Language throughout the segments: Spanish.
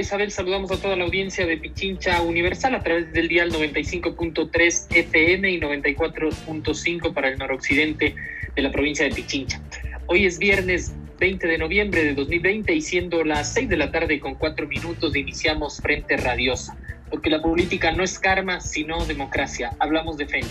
Isabel, saludamos a toda la audiencia de Pichincha Universal a través del dial 95.3 FM y 94.5 para el noroccidente de la provincia de Pichincha. Hoy es viernes 20 de noviembre de 2020 y siendo las 6 de la tarde con 4 minutos iniciamos Frente Radiosa, porque la política no es karma, sino democracia. Hablamos de frente.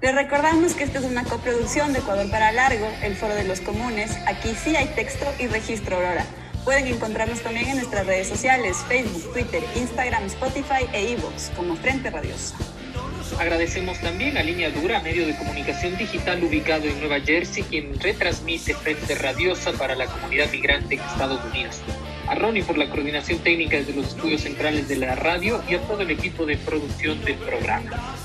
Les recordamos que esta es una coproducción de Ecuador para Largo, el Foro de los Comunes. Aquí sí hay texto y registro Aurora. Pueden encontrarnos también en nuestras redes sociales, Facebook, Twitter, Instagram, Spotify e iVoox como Frente Radiosa. Agradecemos también a Línea Dura, medio de comunicación digital ubicado en Nueva Jersey, quien retransmite Frente Radiosa para la comunidad migrante en Estados Unidos. A Ronnie por la coordinación técnica desde los estudios centrales de la radio y a todo el equipo de producción del programa.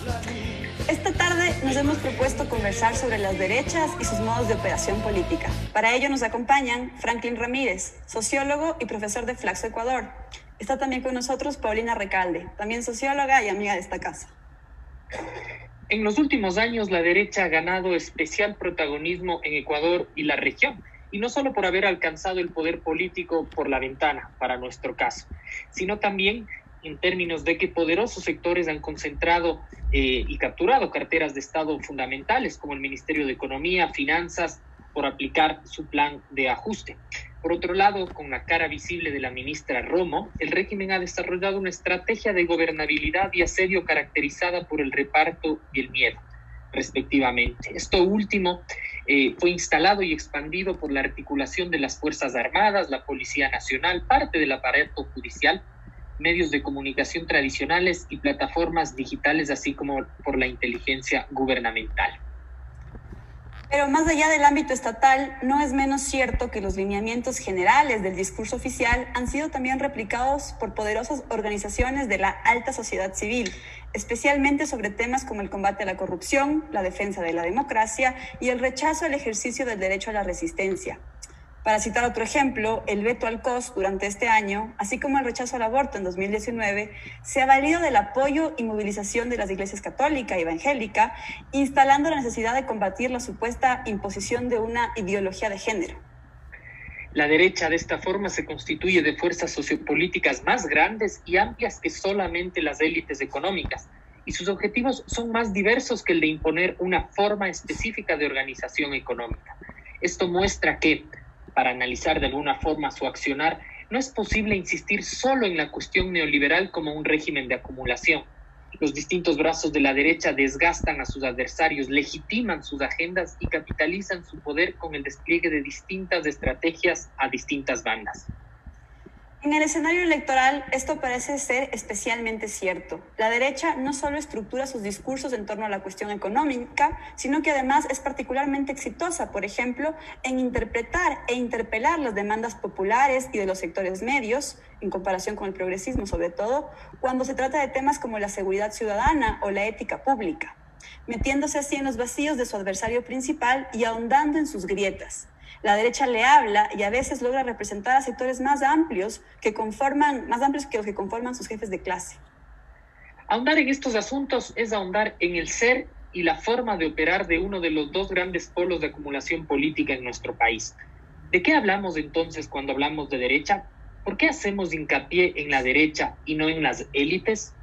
Esta tarde nos hemos propuesto conversar sobre las derechas y sus modos de operación política. Para ello nos acompañan Franklin Ramírez, sociólogo y profesor de Flaxo Ecuador. Está también con nosotros Paulina Recalde, también socióloga y amiga de esta casa. En los últimos años, la derecha ha ganado especial protagonismo en Ecuador y la región, y no solo por haber alcanzado el poder político por la ventana, para nuestro caso, sino también en términos de que poderosos sectores han concentrado eh, y capturado carteras de Estado fundamentales, como el Ministerio de Economía, Finanzas, por aplicar su plan de ajuste. Por otro lado, con la cara visible de la ministra Romo, el régimen ha desarrollado una estrategia de gobernabilidad y asedio caracterizada por el reparto y el miedo, respectivamente. Esto último eh, fue instalado y expandido por la articulación de las Fuerzas Armadas, la Policía Nacional, parte del aparato judicial, medios de comunicación tradicionales y plataformas digitales, así como por la inteligencia gubernamental. Pero más allá del ámbito estatal, no es menos cierto que los lineamientos generales del discurso oficial han sido también replicados por poderosas organizaciones de la alta sociedad civil, especialmente sobre temas como el combate a la corrupción, la defensa de la democracia y el rechazo al ejercicio del derecho a la resistencia. Para citar otro ejemplo, el veto al COS durante este año, así como el rechazo al aborto en 2019, se ha valido del apoyo y movilización de las iglesias católica y evangélica, instalando la necesidad de combatir la supuesta imposición de una ideología de género. La derecha de esta forma se constituye de fuerzas sociopolíticas más grandes y amplias que solamente las élites económicas, y sus objetivos son más diversos que el de imponer una forma específica de organización económica. Esto muestra que, para analizar de alguna forma su accionar, no es posible insistir solo en la cuestión neoliberal como un régimen de acumulación. Los distintos brazos de la derecha desgastan a sus adversarios, legitiman sus agendas y capitalizan su poder con el despliegue de distintas estrategias a distintas bandas. En el escenario electoral, esto parece ser especialmente cierto. La derecha no solo estructura sus discursos en torno a la cuestión económica, sino que además es particularmente exitosa, por ejemplo, en interpretar e interpelar las demandas populares y de los sectores medios, en comparación con el progresismo sobre todo, cuando se trata de temas como la seguridad ciudadana o la ética pública, metiéndose así en los vacíos de su adversario principal y ahondando en sus grietas. La derecha le habla y a veces logra representar a sectores más amplios que conforman, más amplios que los que conforman sus jefes de clase. Ahondar en estos asuntos es ahondar en el ser y la forma de operar de uno de los dos grandes polos de acumulación política en nuestro país. ¿De qué hablamos entonces cuando hablamos de derecha? ¿Por qué hacemos hincapié en la derecha y no en las élites?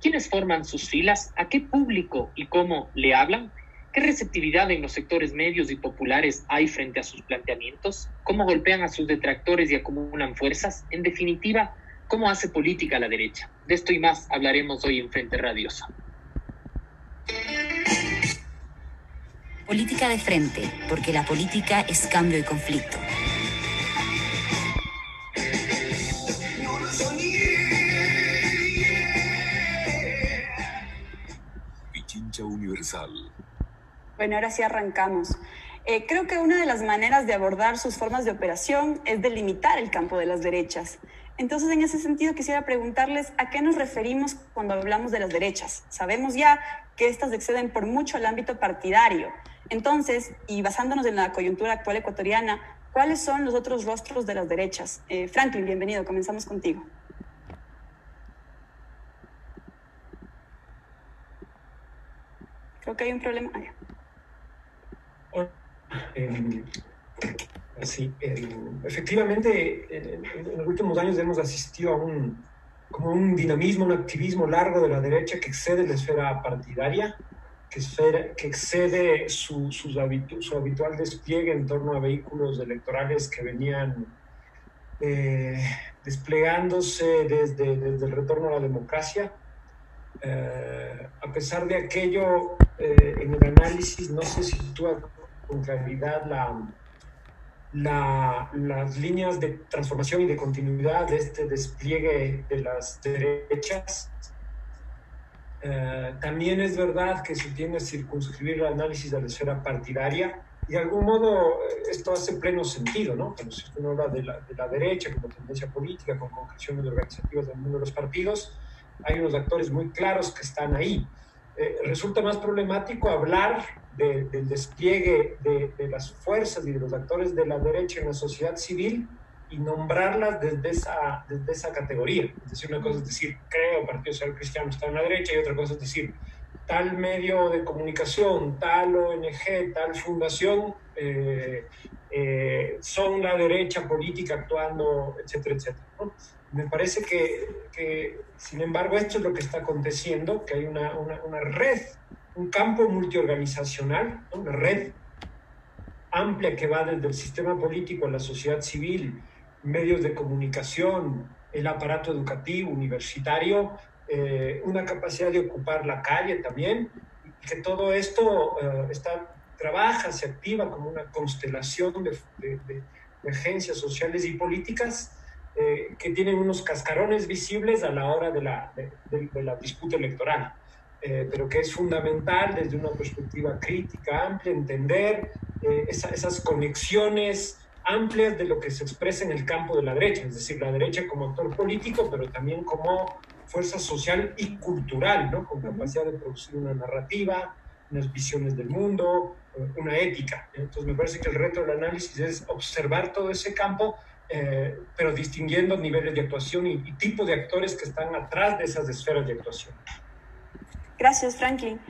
¿Quiénes forman sus filas? ¿A qué público y cómo le hablan? ¿Qué receptividad en los sectores medios y populares hay frente a sus planteamientos? ¿Cómo golpean a sus detractores y acumulan fuerzas? En definitiva, ¿cómo hace política la derecha? De esto y más hablaremos hoy en Frente Radiosa. Política de frente, porque la política es cambio y conflicto. Pichincha Universal. Bueno, ahora sí arrancamos. Eh, creo que una de las maneras de abordar sus formas de operación es delimitar el campo de las derechas. Entonces, en ese sentido, quisiera preguntarles a qué nos referimos cuando hablamos de las derechas. Sabemos ya que estas exceden por mucho el ámbito partidario. Entonces, y basándonos en la coyuntura actual ecuatoriana, ¿cuáles son los otros rostros de las derechas? Eh, Franklin, bienvenido, comenzamos contigo. Creo que hay un problema. Ah, sí, efectivamente, en, en, los últimos años hemos asistido a un, como un dinamismo, un activismo largo de la derecha que excede la esfera partidaria, que, esfera, excede su, su, habitual despliegue en torno a vehículos electorales que venían eh, desplegándose desde, desde, el retorno a la democracia. Eh, a pesar de aquello, eh, en el análisis no se sitúa con claridad la, la, las líneas de transformación y de continuidad de este despliegue de las derechas. Uh, también es verdad que se tiende a circunscribir el análisis de la esfera partidaria y de algún modo esto hace pleno sentido, ¿no? Cuando uno habla de la, de la derecha como tendencia política, con concreciones organizativas del mundo de los partidos, hay unos actores muy claros que están ahí. Eh, resulta más problemático hablar de, del despliegue de, de, las fuerzas y de los actores de la derecha en la sociedad civil y nombrarlas desde esa, desde esa categoría. Es decir, una cosa es decir, creo Partido Social Cristiano está en la derecha y otra cosa es decir, tal medio de comunicación, tal ONG, tal fundación eh, eh, son la derecha política actuando, etcétera, etcétera. ¿no? Me parece que, sin embargo, esto es lo que está aconteciendo, que hay una, una, una red, un campo multiorganizacional, una red amplia que va desde el sistema político a la sociedad civil, medios de comunicación, el aparato educativo, universitario, eh, una capacidad de ocupar la calle también, y que todo esto eh, está, trabaja, se activa como una constelación de, de, de, de agencias sociales y políticas eh, que tienen unos cascarones visibles a la hora de la, de, de, de la disputa electoral, eh, pero que es fundamental desde una perspectiva crítica, amplia, entender eh, esa, esas conexiones amplias de lo que se expresa en el campo de la derecha, es decir, la derecha como actor político, pero también como fuerza social y cultural, ¿no? con capacidad de producir una narrativa, unas visiones del mundo, una ética. Entonces me parece que el reto del análisis es observar todo ese campo eh, pero distinguiendo niveles de actuación y, y tipo de actores que están atrás de esas esferas de actuación. Gracias, Franklin.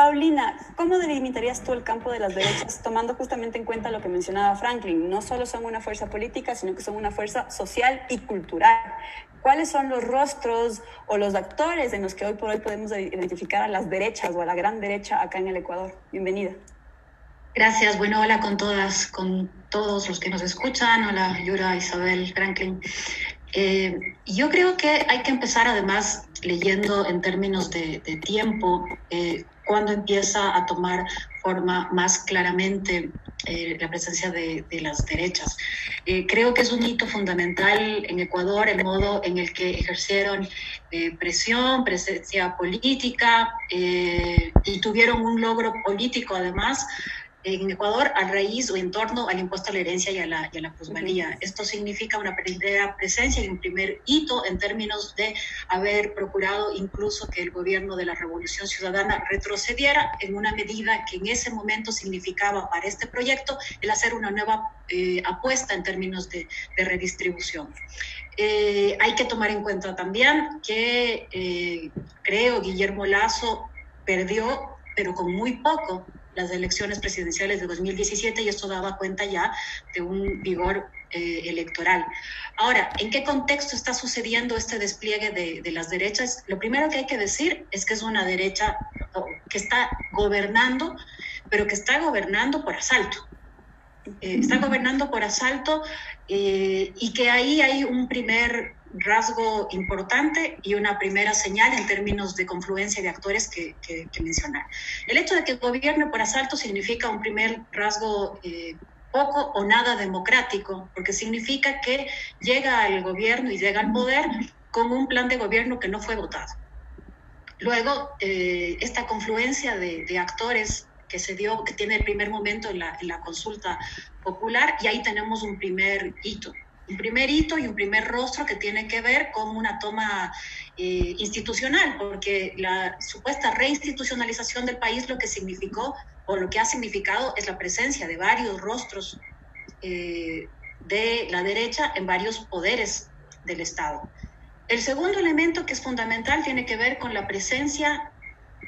Paulina, ¿cómo delimitarías tú el campo de las derechas, tomando justamente en cuenta lo que mencionaba Franklin? No solo son una fuerza política, sino que son una fuerza social y cultural. ¿Cuáles son los rostros o los actores en los que hoy por hoy podemos identificar a las derechas o a la gran derecha acá en el Ecuador? Bienvenida. Gracias. Bueno, hola con todas, con todos los que nos escuchan. Hola, Yura, Isabel, Franklin. Eh, yo creo que hay que empezar además leyendo en términos de, tiempo, eh, cuando empieza a tomar forma más claramente eh, la presencia de, las derechas. Eh, creo que es un hito fundamental en Ecuador el modo en el que ejercieron presión, presencia política y tuvieron un logro político además en Ecuador a raíz o en torno al impuesto a la herencia y a la, y a la plusvalía. Uh -huh. Esto significa una primera presencia y un primer hito en términos de haber procurado incluso que el gobierno de la Revolución Ciudadana retrocediera en una medida que en ese momento significaba para este proyecto el hacer una nueva eh, apuesta en términos de, de redistribución. Eh, hay que tomar en cuenta también que eh, creo Guillermo Lazo perdió, pero con muy poco, las elecciones presidenciales de 2017 y esto daba cuenta ya de un vigor eh, electoral. Ahora, ¿en qué contexto está sucediendo este despliegue de, las derechas? Lo primero que hay que decir es que es una derecha que está gobernando, pero que está gobernando por asalto. Eh, está gobernando por asalto eh, y que ahí hay un primer rasgo importante y una primera señal en términos de confluencia de actores que, que, que mencionar. El hecho de que gobierne por asalto significa un primer rasgo eh, poco o nada democrático, porque significa que llega al gobierno y llega al poder con un plan de gobierno que no fue votado. Luego, eh, esta confluencia de, de actores que se dio, que tiene el primer momento en la, en la consulta popular, y ahí tenemos un primer hito un primer hito y un primer rostro que tiene que ver con una toma eh, institucional, porque la supuesta reinstitucionalización del país lo que significó o lo que ha significado es la presencia de varios rostros eh, de la derecha en varios poderes del Estado. El segundo elemento que es fundamental tiene que ver con la presencia,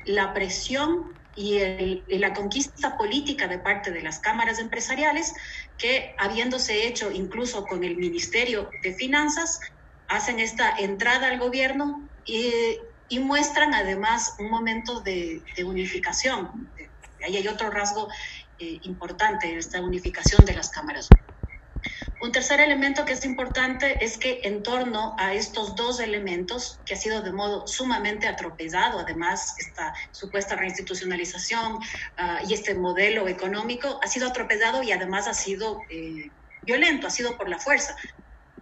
la presión y, la conquista política de parte de las cámaras empresariales que, habiéndose hecho incluso con el Ministerio de Finanzas, hacen esta entrada al gobierno y, muestran además un momento de, unificación. Ahí hay otro rasgo eh, importante, esta unificación de las cámaras. Un tercer elemento que es importante es que en torno a estos dos elementos, que ha sido de modo sumamente atropellado, además esta supuesta reinstitucionalización ah, y este modelo económico, ha sido atropellado y además ha sido eh, violento, ha sido por la fuerza.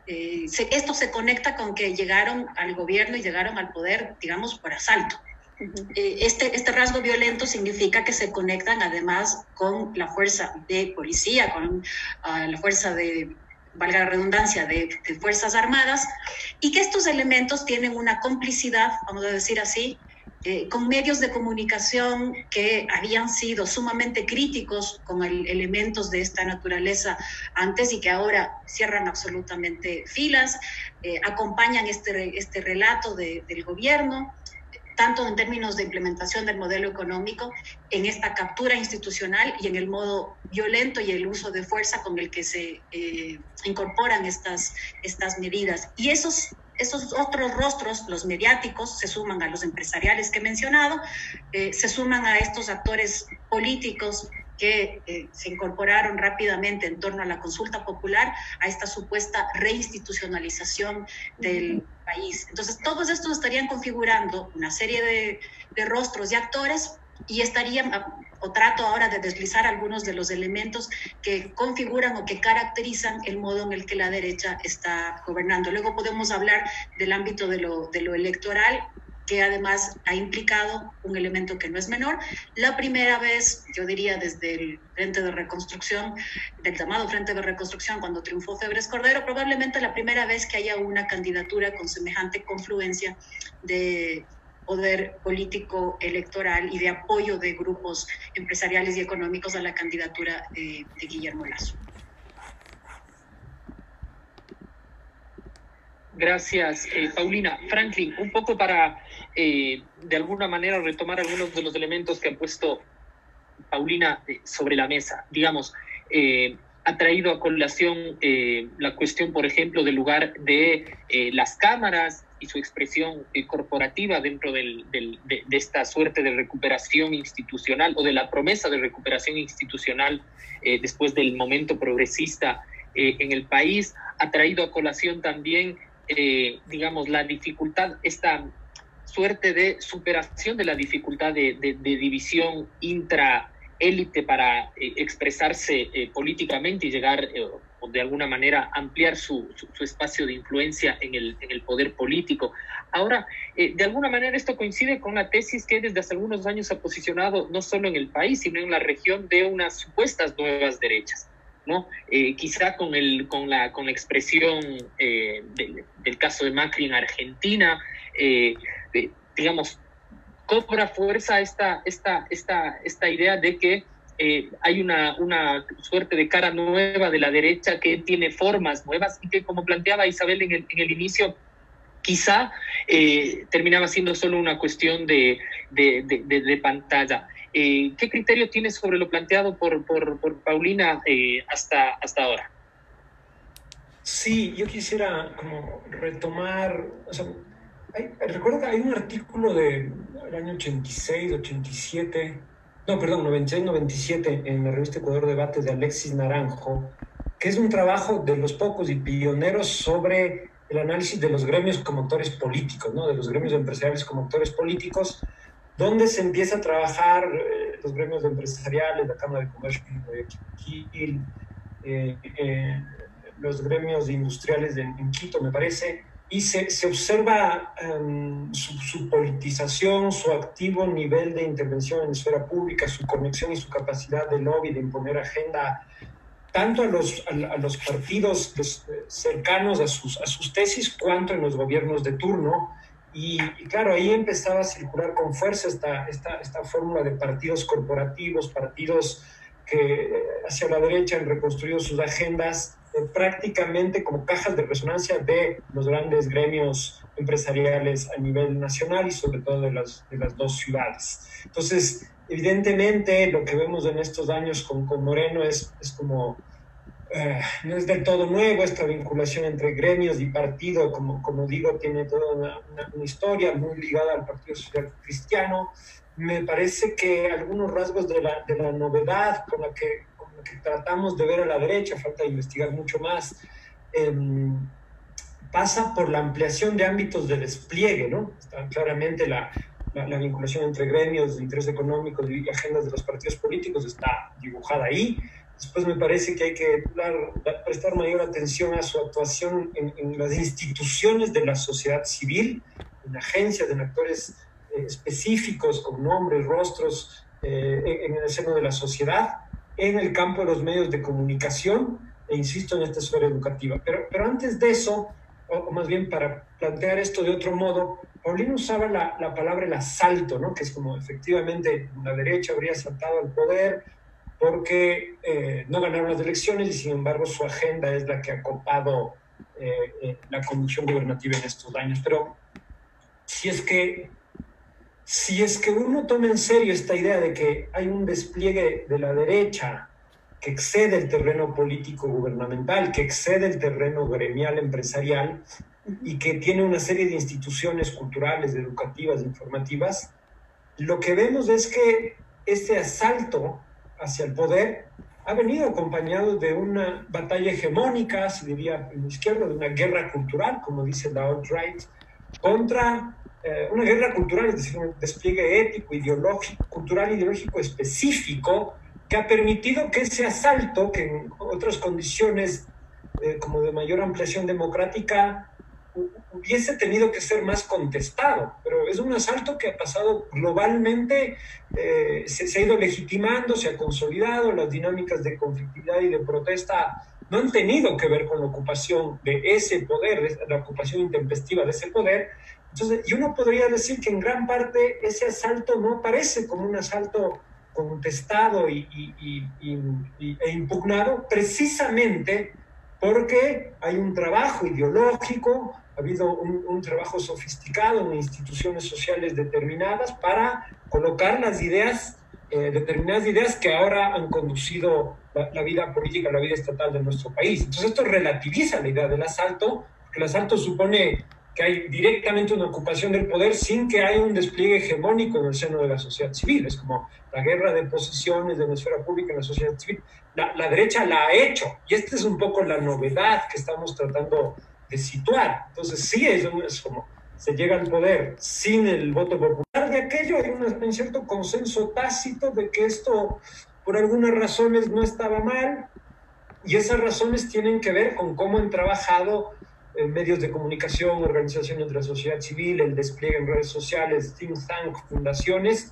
Eh, esto se conecta con que llegaron al gobierno y llegaron al poder, digamos, por asalto. Eh, este, este rasgo violento significa que se conectan además con la fuerza de policía, con ah, la fuerza de valga la redundancia, de, Fuerzas Armadas, y que estos elementos tienen una complicidad, vamos a decir así, eh, con medios de comunicación que habían sido sumamente críticos con elementos de esta naturaleza antes y que ahora cierran absolutamente filas, eh, acompañan este, este relato del gobierno tanto en términos de implementación del modelo económico, en esta captura institucional y en el modo violento y el uso de fuerza con el que se eh, incorporan estas, estas medidas. Y esos esos otros rostros, los mediáticos, se suman a los empresariales que he mencionado, eh, se suman a estos actores políticos que eh, se incorporaron rápidamente en torno a la consulta popular, a esta supuesta reinstitucionalización del país. Entonces, todos estos estarían configurando una serie de, de rostros y actores y estarían, ah, o trato ahora de deslizar algunos de los elementos que configuran o que caracterizan el modo en el que la derecha está gobernando. Luego podemos hablar del ámbito de lo, de lo electoral que además ha implicado un elemento que no es menor. La primera vez, yo diría desde el Frente de Reconstrucción, del llamado Frente de Reconstrucción, cuando triunfó Febres Cordero, probablemente la primera vez que haya una candidatura con semejante confluencia de poder político electoral y de apoyo de grupos empresariales y económicos a la candidatura de, de Guillermo Lazo. Gracias, eh, Paulina. Franklin, un poco para, eh, de alguna manera, retomar algunos de los elementos que ha puesto Paulina eh, sobre la mesa. Digamos, ha traído a colación la cuestión, por ejemplo, del lugar de las cámaras y su expresión corporativa dentro del, de, de, esta suerte de recuperación institucional o de la promesa de recuperación institucional después del momento progresista en el país. Ha traído a colación también eh, digamos, la dificultad, esta suerte de superación de la dificultad de, división intra-élite para eh, expresarse eh, políticamente y llegar o de alguna manera ampliar su, espacio de influencia en el, en el poder político. Ahora, de alguna manera esto coincide con la tesis que desde hace algunos años ha posicionado no solo en el país, sino en la región de unas supuestas nuevas derechas. ¿No? Eh, quizá con, el, con, la, con la expresión eh, del, caso de Macri en Argentina, eh, digamos, cobra fuerza esta, esta, esta, esta idea de que hay una, una suerte de cara nueva de la derecha que tiene formas nuevas y que, como planteaba Isabel en el, en el inicio, quizá terminaba siendo solo una cuestión de, de, de, de pantalla. Eh, ¿Qué criterio tienes sobre lo planteado por, por, Paulina eh, hasta, hasta ahora? Sí, yo quisiera como retomar, o sea, recuerdo que hay un artículo del año 86, 87, no, perdón, 96, 97 en la revista Ecuador Debates de Alexis Naranjo, que es un trabajo de los pocos y pioneros sobre el análisis de los gremios como actores políticos, ¿no? de los gremios empresariales como actores políticos, donde se empieza a trabajar eh, los gremios empresariales, la Cámara de Comercio de Quito, eh, eh, los gremios industriales de, en Quito, me parece, y se, se observa em, su, politización, su activo nivel de intervención en la esfera pública, su conexión y su capacidad de lobby, de imponer agenda tanto a los, a, los partidos cercanos a sus, a sus tesis cuanto en los gobiernos de turno. Y, claro, ahí empezaba a circular con fuerza esta, esta, esta fórmula de partidos corporativos, partidos que eh, hacia la derecha han reconstruido sus agendas eh, prácticamente como cajas de resonancia de los grandes gremios empresariales a nivel nacional y sobre todo de las, de las dos ciudades. Entonces, evidentemente lo que vemos en estos años con, con Moreno es, es como, eh, no es del todo nuevo esta vinculación entre gremios y partido, como, como digo, tiene toda una, una, historia muy ligada al Partido Social Cristiano. Me parece que algunos rasgos de la, de la novedad con la que que tratamos de ver a la derecha, falta investigar mucho más, em, pasa por la ampliación de ámbitos de despliegue, ¿no? Está claramente la, la, vinculación entre gremios de interés económico y agendas de los partidos políticos está dibujada ahí. Después me parece que hay que prestar mayor atención a su actuación en, las instituciones de la sociedad civil, en agencias, en actores eh, específicos con nombres, rostros eh, en el seno de la sociedad en el campo de los medios de comunicación e insisto en esta esfera educativa. Pero, antes de eso, o más bien para plantear esto de otro modo, Paulino usaba la, la palabra el asalto, ¿no? que es como efectivamente la derecha habría asaltado al poder porque eh, no ganaron las elecciones y sin embargo su agenda es la que ha copado eh, eh, la conducción gubernativa en estos años. Pero si es que si es que uno toma en serio esta idea de que hay un despliegue de la derecha que excede el terreno político gubernamental, que excede el terreno gremial empresarial y que tiene una serie de instituciones culturales, educativas, informativas, lo que vemos es que este asalto hacia el poder ha venido acompañado de una batalla hegemónica, se diría en la izquierda, de una guerra cultural, como dice la alt-right, contra eh, una guerra cultural, es decir, un despliegue ético, ideológico, cultural, ideológico específico que ha permitido que ese asalto, que en otras condiciones eh, como de mayor ampliación democrática, hubiese tenido que ser más contestado, pero es un asalto que ha pasado globalmente, eh, se, se, ha ido legitimando, se ha consolidado, las dinámicas de conflictividad y de protesta no han tenido que ver con la ocupación de ese poder, la ocupación intempestiva de ese poder, entonces, y uno podría decir que en gran parte ese asalto no parece como un asalto contestado y, e impugnado precisamente porque hay un trabajo ideológico, ha habido un, trabajo sofisticado en instituciones sociales determinadas para colocar las ideas, eh, determinadas ideas que ahora han conducido la, la, vida política, la vida estatal de nuestro país. Entonces esto relativiza la idea del asalto, porque el asalto supone que hay directamente una ocupación del poder sin que haya un despliegue hegemónico en el seno de la sociedad civil. Es como la guerra de posiciones de la esfera pública en la sociedad civil. La, la derecha la ha hecho. Y esta es un poco la novedad que estamos tratando de situar. Entonces sí es, es como se llega al poder sin el voto popular. De aquello, hay un cierto consenso tácito de que esto por algunas razones no estaba mal. Y esas razones tienen que ver con cómo han trabajado medios de comunicación, organizaciones de la sociedad civil, el despliegue en redes sociales, think tank, fundaciones,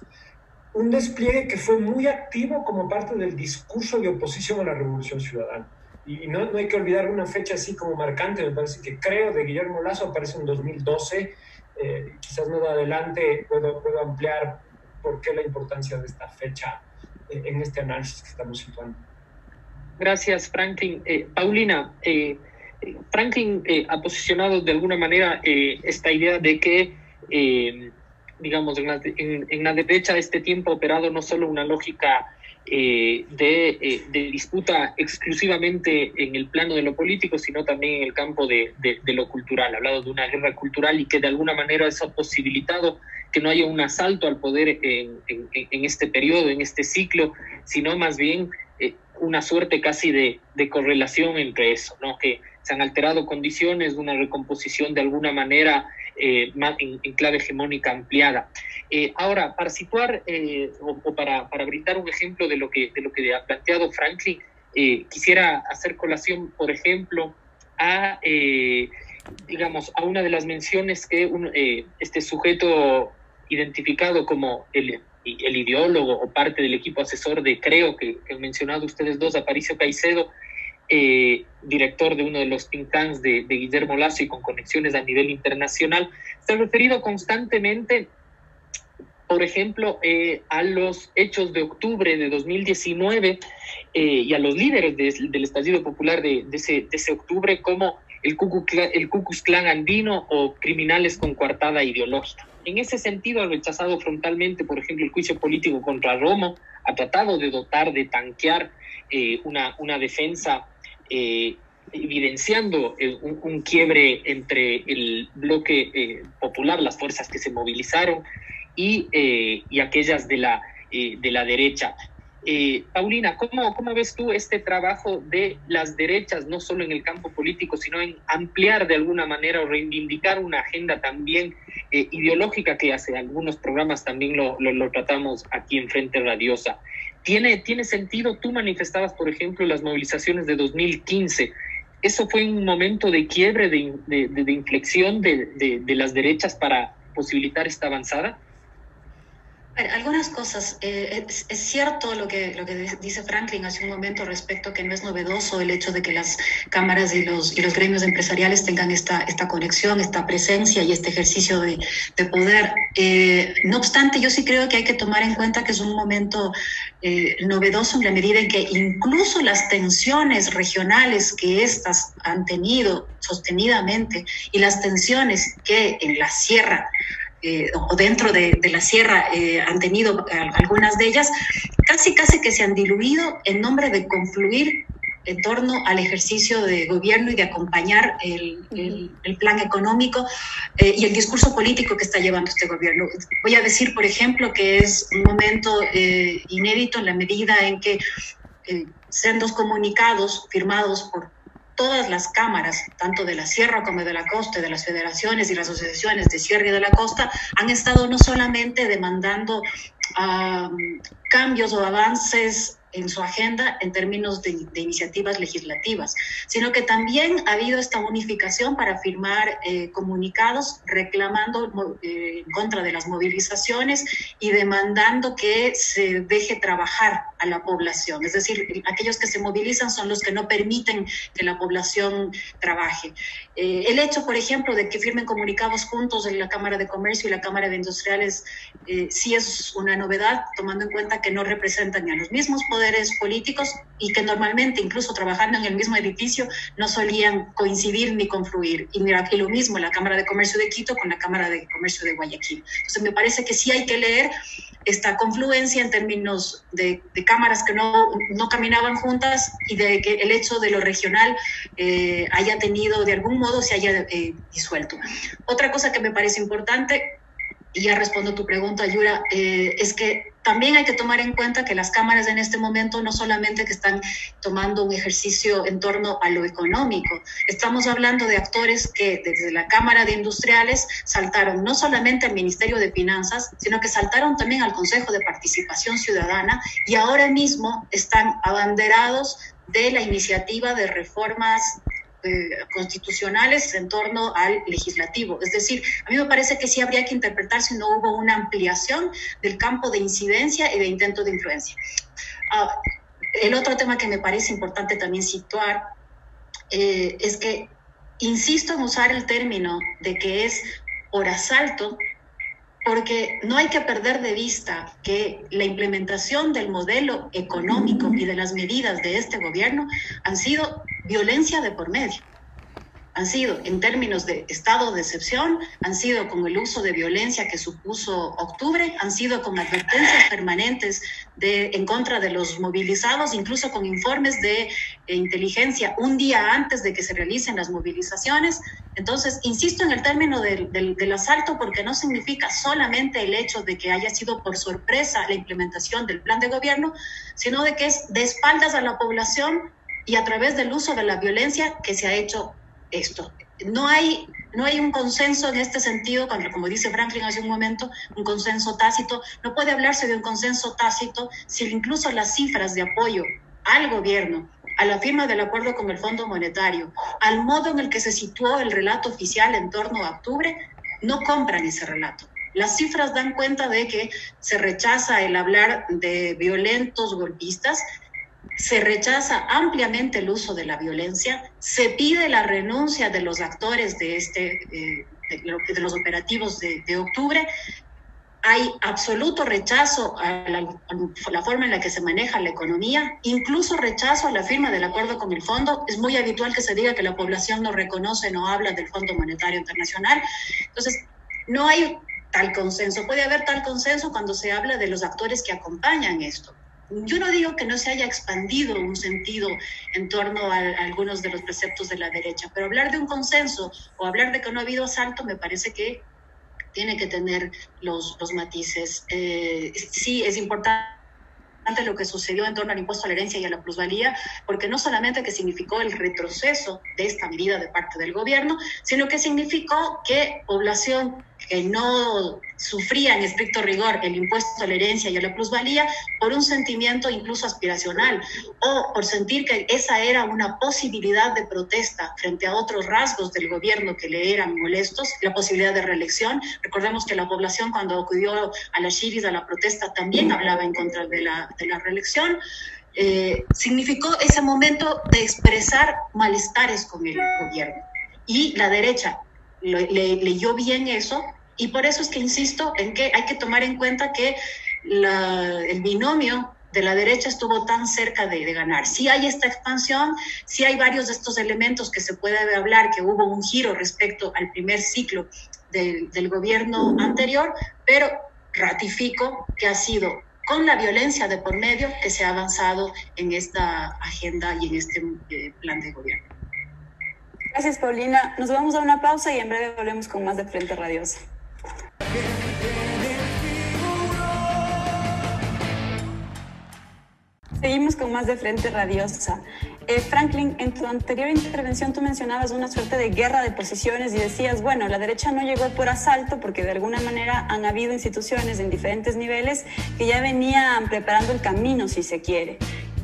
un despliegue que fue muy activo como parte del discurso de oposición a la Revolución Ciudadana. Y no, no hay que olvidar una fecha así como marcante, me parece que creo, de Guillermo Lazo aparece en 2012, eh, quizás más adelante puedo, puedo ampliar por qué la importancia de esta fecha eh, en este análisis que estamos situando. Gracias, Franklin. Eh, Paulina, eh, Franklin eh, ha posicionado de alguna manera eh, esta idea de que, eh, digamos, en la, en, la, derecha de este tiempo ha operado no solo una lógica de, de, disputa exclusivamente en el plano de lo político, sino también en el campo de, lo cultural. Ha hablado de una guerra cultural y que de alguna manera eso ha posibilitado que no haya un asalto al poder en, este periodo, en este ciclo, sino más bien una suerte casi de, correlación entre eso, ¿no? que se han alterado condiciones una recomposición de alguna manera eh, en, clave hegemónica ampliada. Eh, ahora, para situar eh, o, para, brindar un ejemplo de lo que, de lo que ha planteado Franklin, quisiera hacer colación, por ejemplo, a, digamos, a una de las menciones que este sujeto identificado como el, el ideólogo o parte del equipo asesor de Creo, que, que han mencionado ustedes dos, Aparicio Caicedo, eh, director de uno de los think tanks de, Guillermo Lazo y con conexiones a nivel internacional, se ha referido constantemente por ejemplo, eh, a los hechos de octubre de 2019 eh, y a los líderes de, del estallido popular de, ese, octubre como el Klux Klan andino o criminales con coartada ideológica. En ese sentido, ha rechazado frontalmente, por ejemplo, el juicio político contra Romo, ha tratado de dotar, de tanquear eh, una, una defensa eh, evidenciando un, quiebre entre el bloque eh, popular, las fuerzas que se movilizaron, y, eh, y aquellas de la, de la derecha. Paulina, ¿cómo, ¿cómo ves tú este trabajo de las derechas, no solo en el campo político, sino en ampliar de alguna manera o reivindicar una agenda también ideológica que hace algunos programas también lo, lo, lo, tratamos aquí en Frente Radiosa? ¿Tiene, ¿Tiene sentido? Tú manifestabas, por ejemplo, las movilizaciones de 2015. ¿Eso fue un momento de quiebre, de, de, de inflexión de, de las derechas para posibilitar esta avanzada? Algunas cosas. Eh, es, es, cierto lo que, lo que dice Franklin hace un momento respecto que no es novedoso el hecho de que las cámaras y los, y los gremios empresariales tengan esta, esta conexión, esta presencia y este ejercicio de, de poder. Eh, no obstante, yo sí creo que hay que tomar en cuenta que es un momento eh, novedoso en la medida en que incluso las tensiones regionales que éstas han tenido sostenidamente y las tensiones que en la sierra eh, o dentro de, de la sierra eh, han tenido algunas de ellas, casi casi que se han diluido en nombre de confluir en torno al ejercicio de gobierno y de acompañar el, el, el plan económico eh, y el discurso político que está llevando este gobierno. Voy a decir, por ejemplo, que es un momento eh, inédito en la medida en que eh, sean dos comunicados firmados por todas las cámaras, tanto de la sierra como de la costa, de las federaciones y las asociaciones de sierra y de la costa, han estado no solamente demandando um, cambios o avances en su agenda en términos de, de, iniciativas legislativas, sino que también ha habido esta unificación para firmar eh, comunicados reclamando eh, en contra de las movilizaciones y demandando que se deje trabajar a la población. Es decir, aquellos que se movilizan son los que no permiten que la población trabaje. Eh, el hecho, por ejemplo, de que firmen comunicados juntos en la Cámara de Comercio y la Cámara de Industriales eh, sí es una novedad, tomando en cuenta que no representan ni a los mismos poderes políticos y que normalmente, incluso trabajando en el mismo edificio, no solían coincidir ni confluir. Y mira, aquí lo mismo, la Cámara de Comercio de Quito con la Cámara de Comercio de Guayaquil. Entonces, me parece que sí hay que leer esta confluencia en términos de, de cámaras que no, no, caminaban juntas y de que el hecho de lo regional eh, haya tenido, de algún modo, se haya eh, disuelto. Otra cosa que me parece importante, y ya respondo a tu pregunta, Yura, eh, es que también hay que tomar en cuenta que las cámaras en este momento no solamente que están tomando un ejercicio en torno a lo económico, estamos hablando de actores que desde la Cámara de Industriales saltaron no solamente al Ministerio de Finanzas, sino que saltaron también al Consejo de Participación Ciudadana y ahora mismo están abanderados de la iniciativa de reformas eh, constitucionales en torno al legislativo. Es decir, a mí me parece que sí habría que interpretar si no hubo una ampliación del campo de incidencia y de intento de influencia. Uh, el otro tema que me parece importante también situar eh, es que insisto en usar el término de que es por asalto porque no hay que perder de vista que la implementación del modelo económico y de las medidas de este gobierno han sido violencia de por medio. Han sido, en términos de estado de excepción, han sido con el uso de violencia que supuso octubre, han sido con advertencias permanentes de, en contra de los movilizados, incluso con informes de eh, inteligencia un día antes de que se realicen las movilizaciones. Entonces, insisto en el término del, del, del asalto porque no significa solamente el hecho de que haya sido por sorpresa la implementación del plan de gobierno, sino de que es de espaldas a la población y a través del uso de la violencia que se ha hecho esto. No hay, no hay un consenso en este sentido, como dice Franklin hace un momento, un consenso tácito. No puede hablarse de un consenso tácito si incluso las cifras de apoyo al gobierno, a la firma del acuerdo con el Fondo Monetario, al modo en el que se situó el relato oficial en torno a octubre, no compran ese relato. Las cifras dan cuenta de que se rechaza el hablar de violentos golpistas, se rechaza ampliamente el uso de la violencia, se pide la renuncia de los actores de, este, eh, de, los operativos de, octubre, hay absoluto rechazo a la, a la, forma en la que se maneja la economía, incluso rechazo a la firma del acuerdo con el fondo. Es muy habitual que se diga que la población no reconoce, no habla del Fondo Monetario Internacional. Entonces, no hay tal consenso. Puede haber tal consenso cuando se habla de los actores que acompañan esto. Yo no digo que no se haya expandido un sentido en torno a, algunos de los preceptos de la derecha, pero hablar de un consenso o hablar de que no ha habido asalto me parece que tiene que tener los, los matices. Eh, sí, es importante lo que sucedió en torno al impuesto a la herencia y a la plusvalía, porque no solamente que significó el retroceso de esta medida de parte del gobierno, sino que significó que población que no sufría en estricto rigor el impuesto a la herencia y a la plusvalía por un sentimiento incluso aspiracional o por sentir que esa era una posibilidad de protesta frente a otros rasgos del gobierno que le eran molestos, la posibilidad de reelección. Recordemos que la población cuando acudió a la Shiris, a la protesta, también hablaba en contra de la, de la reelección. Eh, significó ese momento de expresar malestares con el gobierno. Y la derecha le, le, leyó bien eso y por eso es que insisto en que hay que tomar en cuenta que el binomio de la derecha estuvo tan cerca de, ganar. Sí hay esta expansión, sí hay varios de estos elementos que se puede hablar, que hubo un giro respecto al primer ciclo del gobierno anterior, pero ratifico que ha sido con la violencia de por medio que se ha avanzado en esta agenda y en este eh, plan de gobierno. Gracias, Paulina. Nos vamos a una pausa y en breve volvemos con más de Frente Radiosa. Seguimos con más de Frente Radiosa. Eh, Franklin, en tu anterior intervención tú mencionabas una suerte de guerra de posiciones y decías, bueno, la derecha no llegó por asalto porque de alguna manera han habido instituciones en diferentes niveles que ya venían preparando el camino, si se quiere.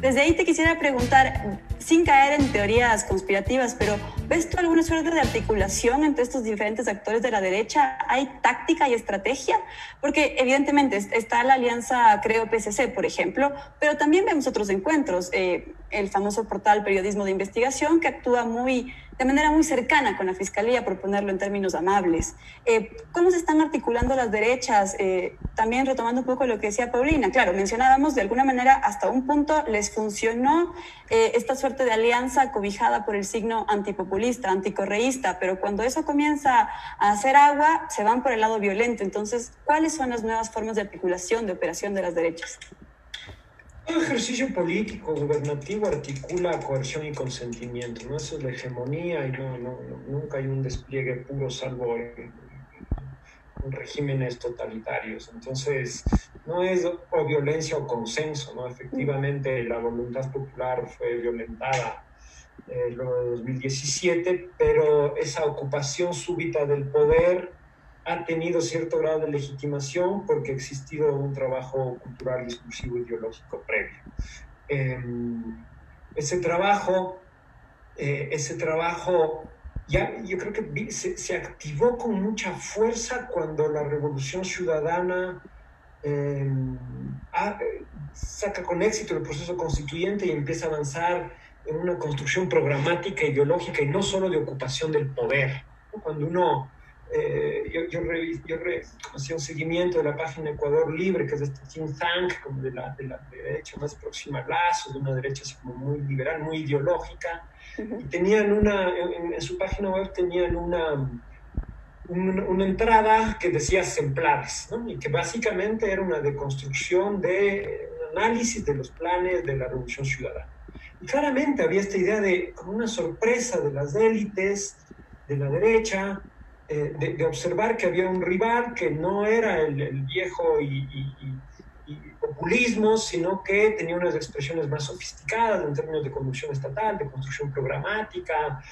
Desde ahí te quisiera preguntar, sin caer en teorías conspirativas, pero ¿ves tú alguna suerte de articulación entre estos diferentes actores de la derecha? ¿Hay táctica y estrategia? Porque evidentemente está la alianza, creo, PSC, por ejemplo, pero también vemos otros encuentros. Eh, el famoso portal Periodismo de Investigación, que actúa muy de manera muy cercana con la Fiscalía, por ponerlo en términos amables. Eh, ¿Cómo se están articulando las derechas? Eh, también retomando un poco lo que decía Paulina, claro, mencionábamos de alguna manera hasta un punto les funcionó eh, esta suerte de alianza cobijada por el signo antipopulista, anticorreísta, pero cuando eso comienza a hacer agua, se van por el lado violento. Entonces, ¿cuáles son las nuevas formas de articulación, de operación de las derechas? Todo ejercicio político, gubernativo, articula coerción y consentimiento, ¿no? Esa es la hegemonía y no, no, nunca hay un despliegue puro salvo en, en, regímenes totalitarios. Entonces, no es o violencia o consenso, ¿no? Efectivamente, la voluntad popular fue violentada en eh, lo de 2017, pero esa ocupación súbita del poder ha tenido cierto grado de legitimación porque ha existido un trabajo cultural, discursivo, ideológico previo. Eh, ese trabajo, eh, ese trabajo ya yo creo que se, se, activó con mucha fuerza cuando la revolución ciudadana eh, saca con éxito el proceso constituyente y empieza a avanzar en una construcción programática, ideológica y no solo de ocupación del poder. Cuando uno eh, yo, yo, revis, yo hacía un seguimiento de la página Ecuador Libre, que es de este think tank, como de la, de la derecha más próxima al lazo, de una derecha así como muy liberal, muy ideológica, uh -huh. y tenían una, en, en, su página web tenían una, una, una entrada que decía ejemplares, ¿no? y que básicamente era una deconstrucción de un análisis de los planes de la Revolución Ciudadana. Y claramente había esta idea de como una sorpresa de las élites, de la derecha, eh, de, de, observar que había un rival que no era el, viejo y, y, y, y, populismo, sino que tenía unas expresiones más sofisticadas en términos de conducción estatal, de construcción programática,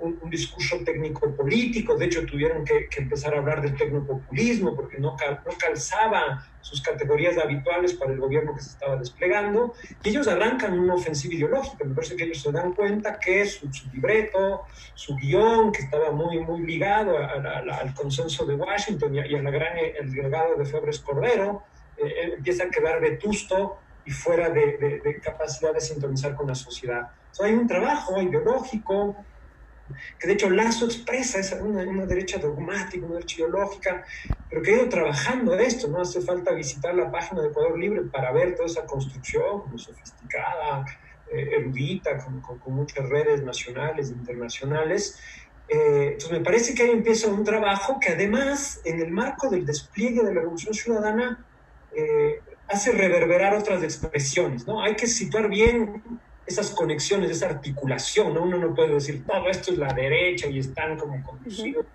un, un discurso técnico-político. De hecho, tuvieron que, que, empezar a hablar del tecnopopulismo porque no, cal, no calzaba sus categorías habituales para el gobierno que se estaba desplegando, y ellos arrancan una ofensiva ideológica. Me parece que ellos se dan cuenta que su, su libreto, su guion, que estaba muy, muy ligado a, a, a, al consenso de Washington y a, la gran, el legado de Febres Cordero, eh, empieza a quedar vetusto y fuera de, de, capacidad de sintonizar con la sociedad. hay un trabajo ideológico, que de hecho Lazo expresa esa, una, una, derecha dogmática, una derecha ideológica, pero que ha ido trabajando esto, no hace falta visitar la página de Ecuador Libre para ver toda esa construcción sofisticada, eh, erudita, con, con, muchas redes nacionales e internacionales. Eh, entonces me parece que ahí empieza un trabajo que además en el marco del despliegue de la Revolución Ciudadana eh, hace reverberar otras expresiones, ¿no? Hay que situar bien esas conexiones, esa articulación, ¿no? Uno no puede decir, todo esto es la derecha y están como conducidos.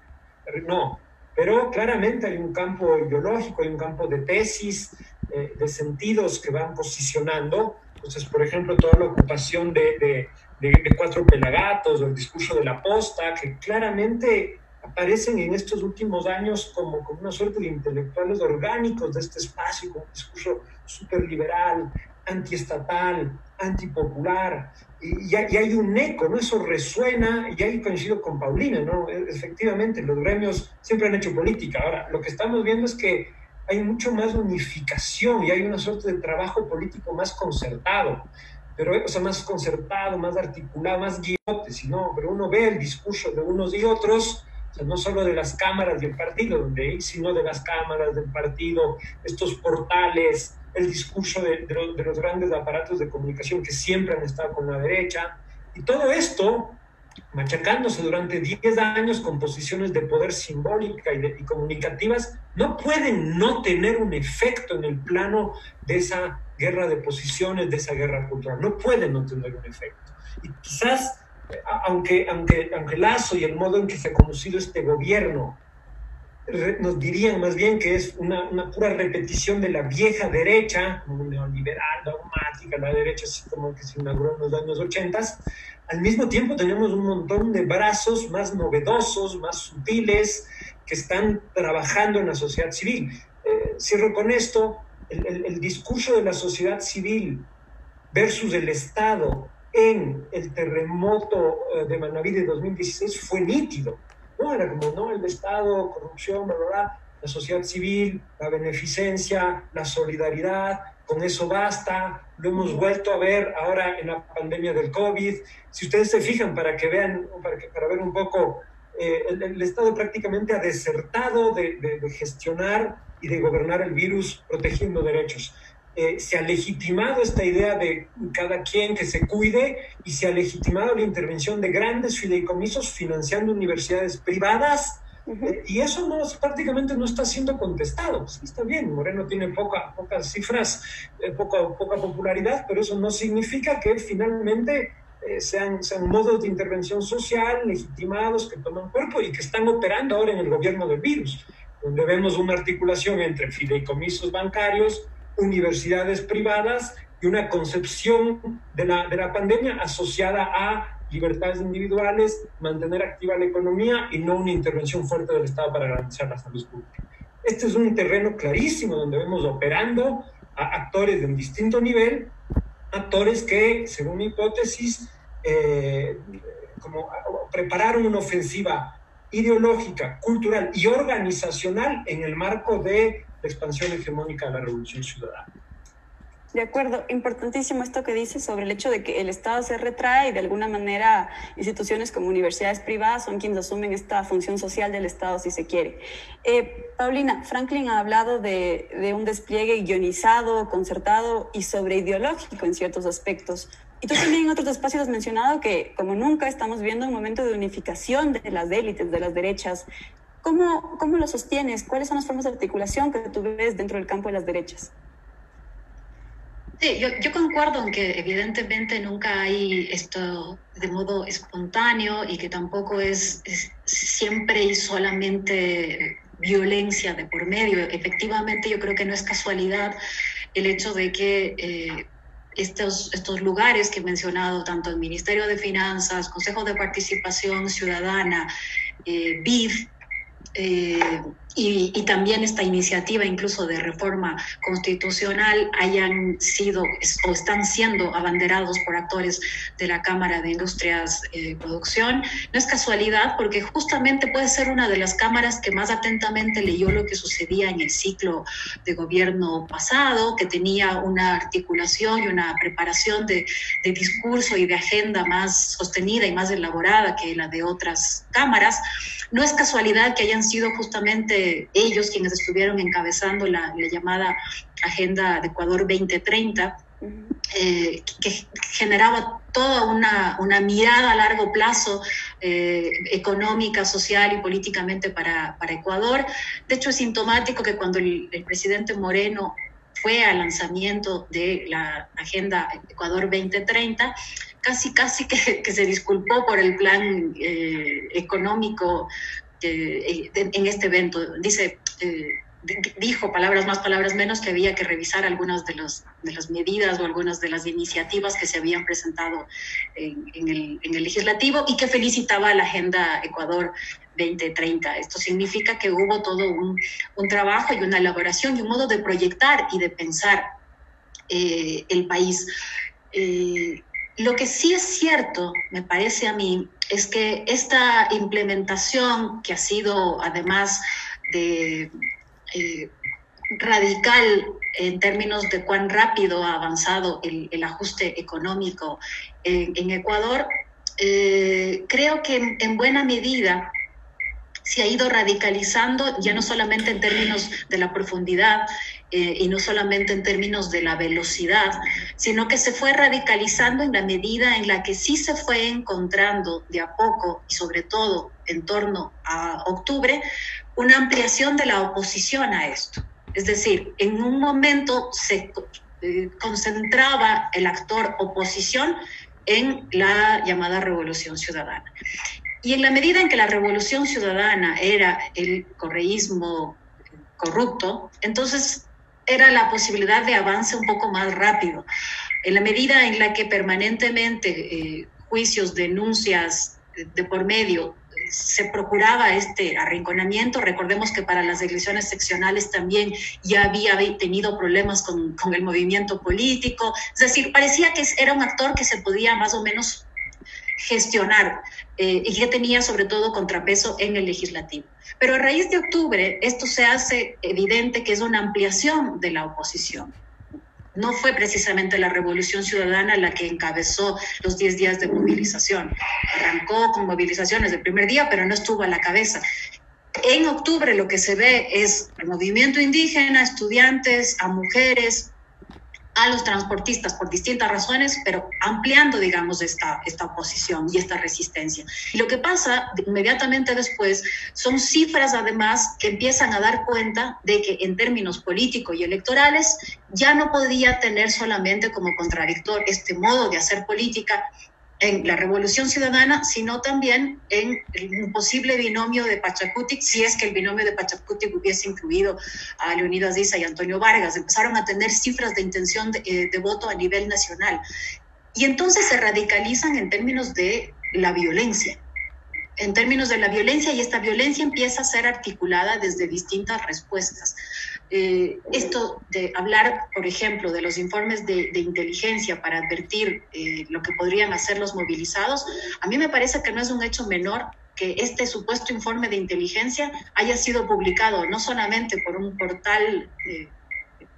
No, pero claramente hay un campo ideológico, hay un campo de tesis, eh, de sentidos que van posicionando. Entonces, por ejemplo, toda la ocupación de, de, de, cuatro pelagatos o el discurso de la posta, que claramente aparecen en estos últimos años como, como una suerte de intelectuales orgánicos de este espacio, con un discurso súper liberal, antiestatal, antipopular, y, y, hay un eco, ¿no? Eso resuena, y ahí coincido con Paulina, ¿no? E, efectivamente, los gremios siempre han hecho política. Ahora, lo que estamos viendo es que hay mucho más unificación y hay una suerte de trabajo político más concertado, pero, o sea, más concertado, más articulado, más guiote, sino, pero uno ve el discurso de unos y otros, o sea, no solo de las cámaras del partido, sino de las cámaras del partido, estos portales, el discurso de, los, grandes aparatos de comunicación que siempre han estado con la derecha. Y todo esto machacándose durante 10 años con posiciones de poder simbólica y, comunicativas, no pueden no tener un efecto en el plano de esa guerra de posiciones, de esa guerra cultural. No pueden no tener un efecto. Y quizás, aunque, aunque, aunque Lazo y el modo en que se ha conocido este gobierno nos dirían más bien que es una, una, pura repetición de la vieja derecha, neoliberal, dogmática, la derecha así como que se inauguró en los años 80, al mismo tiempo tenemos un montón de brazos más novedosos, más sutiles, que están trabajando en la sociedad civil. Eh, cierro con esto, el, el, el discurso de la sociedad civil versus el Estado en el terremoto eh, de Manaví de 2016 fue nítido no, era como, no, el Estado, corrupción, bla, bla, bla, la sociedad civil, la beneficencia, la solidaridad, con eso basta. Lo hemos vuelto a ver ahora en la pandemia del COVID. Si ustedes se fijan, para que vean, para, que, para ver un poco, eh, el, Estado prácticamente ha desertado de, de, de gestionar y de gobernar el virus protegiendo derechos. Eh, se ha legitimado esta idea de cada quien que se cuide y se ha legitimado la intervención de grandes fideicomisos financiando universidades privadas eh, y eso no, prácticamente no está siendo contestado. Sí, está bien, Moreno tiene poca, pocas cifras, eh, poca, poca popularidad, pero eso no significa que finalmente sean, sean modos de intervención social legitimados que toman cuerpo y que están operando ahora en el gobierno del virus, donde vemos una articulación entre fideicomisos bancarios, universidades privadas y una concepción de la, de la pandemia asociada a libertades individuales, mantener activa la economía y no una intervención fuerte del Estado para garantizar la salud pública. Este es un terreno clarísimo donde vemos operando a actores de un distinto nivel, actores que, según mi hipótesis, eh, como prepararon una ofensiva ideológica, cultural y organizacional en el marco de expansión hegemónica de la revolución ciudadana. De acuerdo, importantísimo esto que dice sobre el hecho de que el Estado se retrae y de alguna manera instituciones como universidades privadas son quienes asumen esta función social del Estado si se quiere. Eh, Paulina, Franklin ha hablado de, de un despliegue guionizado, concertado y sobreideológico en ciertos aspectos. Y tú también en otros espacios has mencionado que como nunca estamos viendo un momento de unificación de las élites, de las derechas, ¿Cómo, ¿Cómo lo sostienes? ¿Cuáles son las formas de articulación que tú ves dentro del campo de las derechas? Sí, yo, yo, concuerdo en que evidentemente nunca hay esto de modo espontáneo y que tampoco es, es, siempre y solamente violencia de por medio. Efectivamente, yo creo que no es casualidad el hecho de que eh, estos, estos lugares que he mencionado, tanto el Ministerio de Finanzas, Consejo de Participación Ciudadana, eh, BID, eh, y, y, también esta iniciativa incluso de reforma constitucional hayan sido o están siendo abanderados por actores de la Cámara de Industrias eh, Producción. No es casualidad porque justamente puede ser una de las cámaras que más atentamente leyó lo que sucedía en el ciclo de gobierno pasado, que tenía una articulación y una preparación de, de discurso y de agenda más sostenida y más elaborada que la de otras cámaras. No es casualidad que hayan sido justamente ellos quienes estuvieron encabezando la, la llamada Agenda de Ecuador 2030, eh, que generaba toda una, una, mirada a largo plazo eh, económica, social y políticamente para, para, Ecuador. De hecho, es sintomático que cuando el, presidente Moreno fue al lanzamiento de la Agenda Ecuador 2030, casi, casi que, que se disculpó por el plan eh, económico eh, en este evento. Dice, eh, dijo palabras más, palabras menos, que había que revisar algunas de, los, de las medidas o algunas de las iniciativas que se habían presentado en, en, el, en el legislativo y que felicitaba a la Agenda Ecuador 2030. Esto significa que hubo todo un, un, trabajo y una elaboración y un modo de proyectar y de pensar eh, el país. Eh, lo que sí es cierto, me parece a mí, es que esta implementación que ha sido además de eh, radical en términos de cuán rápido ha avanzado el, ajuste económico en, Ecuador, eh, creo que en buena medida se ha ido radicalizando, ya no solamente en términos de la profundidad eh, y no solamente en términos de la velocidad, sino que se fue radicalizando en la medida en la que sí se fue encontrando de a poco y sobre todo en torno a octubre una ampliación de la oposición a esto. Es decir, en un momento se eh, concentraba el actor oposición en la llamada revolución ciudadana. Y en la medida en que la revolución ciudadana era el correísmo corrupto, entonces era la posibilidad de avance un poco más rápido. En la medida en la que permanentemente eh, juicios, denuncias de por medio se procuraba este arrinconamiento. Recordemos que para las elecciones seccionales también ya había tenido problemas con, con, el movimiento político. Es decir, parecía que era un actor que se podía más o menos gestionar eh, y que tenía sobre todo contrapeso en el legislativo. Pero a raíz de octubre esto se hace evidente que es una ampliación de la oposición. No fue precisamente la Revolución Ciudadana la que encabezó los 10 días de movilización. Arrancó con movilizaciones el primer día, pero no estuvo a la cabeza. En octubre lo que se ve es el movimiento indígena, estudiantes, a mujeres, a los transportistas por distintas razones, pero ampliando, digamos, esta, esta oposición y esta resistencia. Y lo que pasa inmediatamente después son cifras, además, que empiezan a dar cuenta de que en términos políticos y electorales ya no podía tener solamente como contradictor este modo de hacer política en la Revolución Ciudadana, sino también en un posible binomio de Pachacutic, si es que el binomio de Pachacutic hubiese incluido a Leonidas Diza y Antonio Vargas. Empezaron a tener cifras de intención de, eh, de voto a nivel nacional. Y entonces se radicalizan en términos de la violencia en términos de la violencia y esta violencia empieza a ser articulada desde distintas respuestas. Eh, esto de hablar, por ejemplo, de los informes de, de inteligencia para advertir eh, lo que podrían hacer los movilizados, a mí me parece que no es un hecho menor que este supuesto informe de inteligencia haya sido publicado no solamente por un portal eh,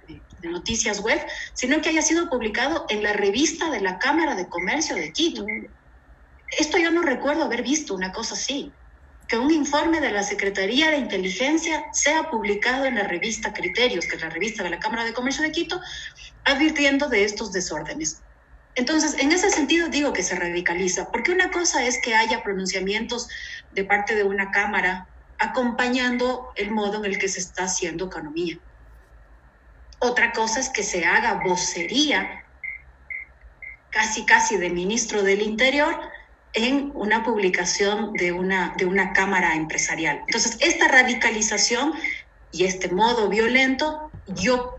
de noticias web, sino que haya sido publicado en la revista de la Cámara de Comercio de Quito. Esto yo no recuerdo haber visto una cosa así que un informe de la Secretaría de Inteligencia sea publicado en la revista Criterios, que es la revista de la Cámara de Comercio de Quito, advirtiendo de estos desórdenes. Entonces, en ese sentido digo que se radicaliza, porque una cosa es que haya pronunciamientos de parte de una Cámara acompañando el modo en el que se está haciendo economía. Otra cosa es que se haga vocería, casi casi de ministro del Interior, en una publicación de una, de una cámara empresarial. Entonces, esta radicalización y este modo violento, yo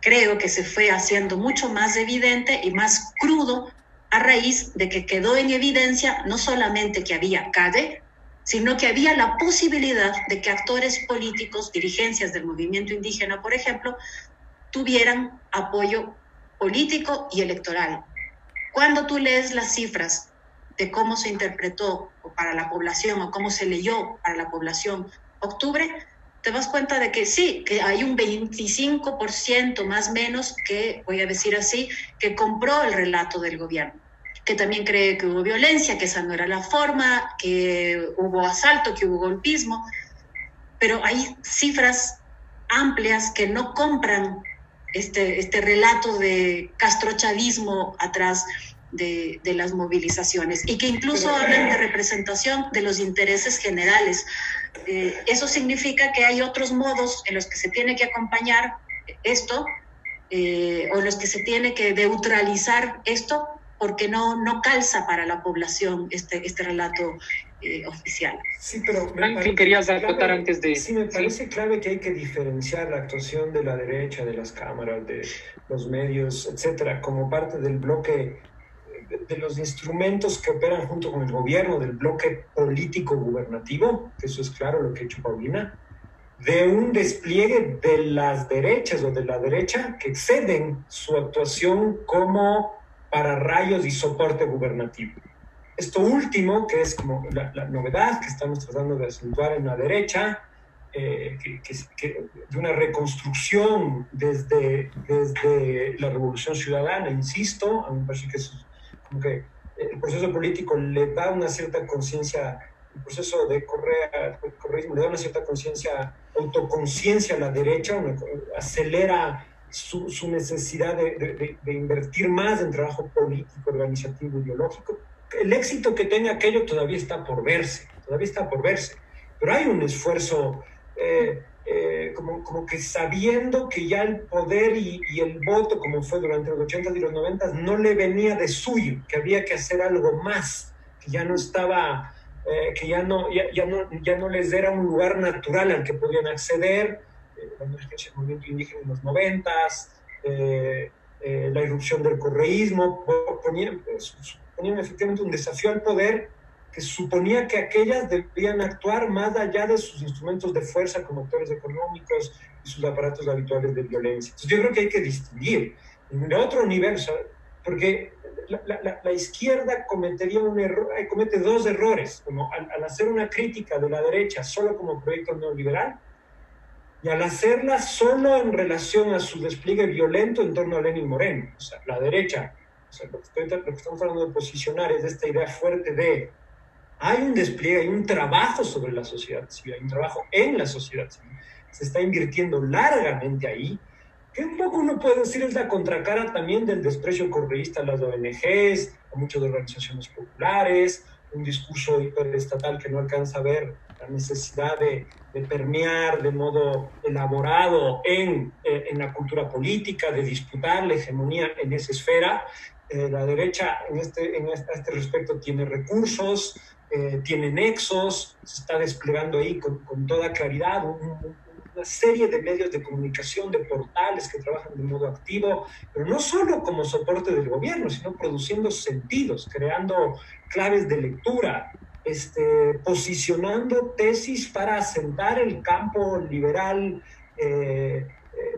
creo que se fue haciendo mucho más evidente y más crudo a raíz de que quedó en evidencia no solamente que había calle, sino que había la posibilidad de que actores políticos, dirigencias del movimiento indígena, por ejemplo, tuvieran apoyo político y electoral. Cuando tú lees las cifras de cómo se interpretó para la población o cómo se leyó para la población octubre, te das cuenta de que sí, que hay un 25% más menos que, voy a decir así, que compró el relato del gobierno que también cree que hubo violencia, que esa no era la forma, que hubo asalto, que hubo golpismo, pero hay cifras amplias que no compran este, este relato de castrochavismo atrás de, de, las movilizaciones y que incluso hablan de representación de los intereses generales. Eh, eso significa que hay otros modos en los que se tiene que acompañar esto eh, o en los que se tiene que neutralizar esto porque no, no calza para la población este, este relato eh, oficial. Sí, pero me querías acotar antes de... Sí, me parece ¿sí? clave que hay que diferenciar la actuación de la derecha, de las cámaras, de los medios, etcétera, como parte del bloque de, los instrumentos que operan junto con el gobierno, del bloque político gubernativo, que eso es claro lo que ha hecho Paulina, de un despliegue de las derechas o de la derecha que exceden su actuación como para rayos y soporte gubernativo. Esto último, que es como la, la novedad que estamos tratando de acentuar en la derecha, eh, que, que, que, de una reconstrucción desde, desde la Revolución Ciudadana, insisto, a mí me parece que, es como que el proceso político le da una cierta conciencia, el proceso de correa, correísmo le da una cierta conciencia, autoconciencia a la derecha, acelera su, necesidad de, invertir más en trabajo político, organizativo, ideológico. El éxito que tenga aquello todavía está por verse, todavía está por verse, pero hay un esfuerzo eh, eh, como, como, que sabiendo que ya el poder y, y, el voto, como fue durante los 80 y los 90, no le venía de suyo, que había que hacer algo más, que ya no estaba, eh, que ya no, ya, ya, no, ya no les era un lugar natural al que podían acceder, la emergencia del movimiento indígena en los noventas, eh, eh, la irrupción del correísmo, ponían, ponían, efectivamente un desafío al poder que suponía que aquellas debían actuar más allá de sus instrumentos de fuerza como actores económicos y sus aparatos habituales de violencia. Entonces yo creo que hay que distinguir en otro nivel, porque la, izquierda cometería un error, comete dos errores, como al, al hacer una crítica de la derecha solo como proyecto neoliberal, y al hacerla solo en relación a su despliegue violento en torno a Lenin Moreno, o sea, la derecha, o sea, lo, que lo, que estamos hablando de posicionar es esta idea fuerte de hay un despliegue, hay un trabajo sobre la sociedad civil, hay un trabajo en la sociedad civil, se está invirtiendo largamente ahí, que un poco uno puede decir es la contracara también del desprecio correísta a las ONGs, a muchas organizaciones populares, un discurso hiperestatal que no alcanza a ver la necesidad de, de permear de modo elaborado en, eh, en, la cultura política, de disputar la hegemonía en esa esfera. Eh, la derecha en este, en este, a este respecto tiene recursos, eh, tiene nexos, se está desplegando ahí con, con toda claridad un, una serie de medios de comunicación, de portales que trabajan de modo activo, pero no solo como soporte del gobierno, sino produciendo sentidos, creando claves de lectura, este, posicionando tesis para asentar el campo liberal, eh,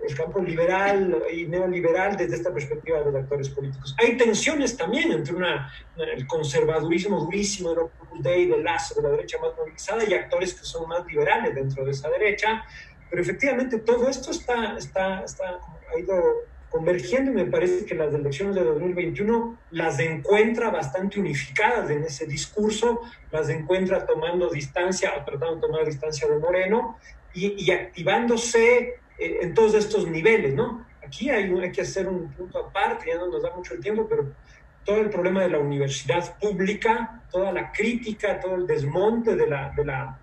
el campo liberal y neoliberal desde esta perspectiva de los actores políticos. Hay tensiones también entre una, el conservadurismo durísimo del Opus Dei, Lazo, de la derecha más movilizada, y actores que son más liberales dentro de esa derecha, pero efectivamente todo esto está, está, está ha ido convergiendo y me parece que las elecciones de 2021 las encuentra bastante unificadas en ese discurso, las encuentra tomando distancia o tratando de tomar distancia de Moreno y, y activándose eh, en todos estos niveles, ¿no? Aquí hay, que hacer un punto aparte, ya no nos da mucho el tiempo, pero todo el problema de la universidad pública, toda la crítica, todo el desmonte de la, de la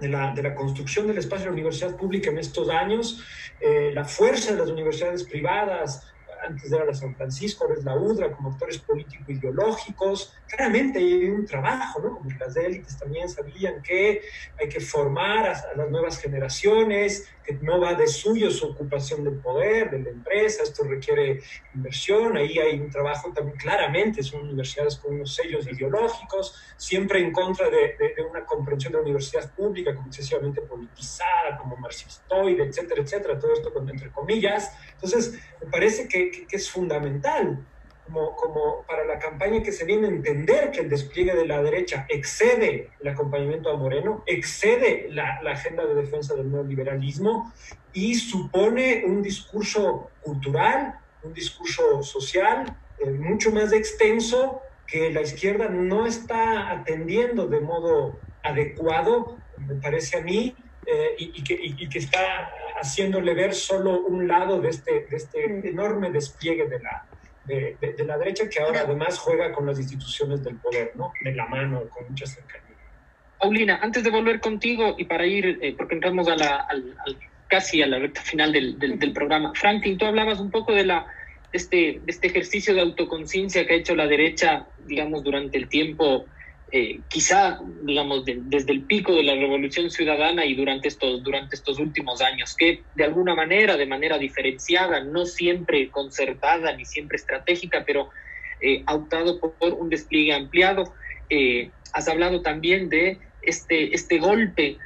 de la, de la, construcción del espacio de la universidad pública en estos años, eh, la fuerza de las universidades privadas antes era la San Francisco, ahora es la UDRA, como actores político-ideológicos. Claramente hay un trabajo, ¿no? Como las élites también sabían que hay que formar a, a, las nuevas generaciones, que no va de suyo su ocupación del poder, de la empresa, esto requiere inversión, ahí hay un trabajo también claramente, son universidades con unos sellos ideológicos, siempre en contra de, de, de una comprensión de la universidad pública como excesivamente politizada, como marxistoide, etcétera, etcétera, todo esto con, entre comillas. Entonces, me parece que, que, es fundamental como, como, para la campaña que se viene a entender que el despliegue de la derecha excede el acompañamiento a Moreno, excede la, la, agenda de defensa del neoliberalismo y supone un discurso cultural, un discurso social eh, mucho más extenso que la izquierda no está atendiendo de modo adecuado, me parece a mí, eh, y, que, y, que, está haciéndole ver solo un lado de este, de este enorme despliegue de la, de, de, de, la derecha que ahora además juega con las instituciones del poder, ¿no? De la mano, con mucha cercanía. Paulina, antes de volver contigo y para ir, eh, porque entramos a la, al, al, casi a la recta final del, del, del, programa, Franklin, tú hablabas un poco de, la, este, de este ejercicio de autoconciencia que ha hecho la derecha, digamos, durante el tiempo eh, quizá, digamos, de, desde el pico de la revolución ciudadana y durante estos, durante estos últimos años, que de alguna manera, de manera diferenciada, no siempre concertada ni siempre estratégica, pero eh, ha optado por un despliegue ampliado. Eh, has hablado también de este, este golpe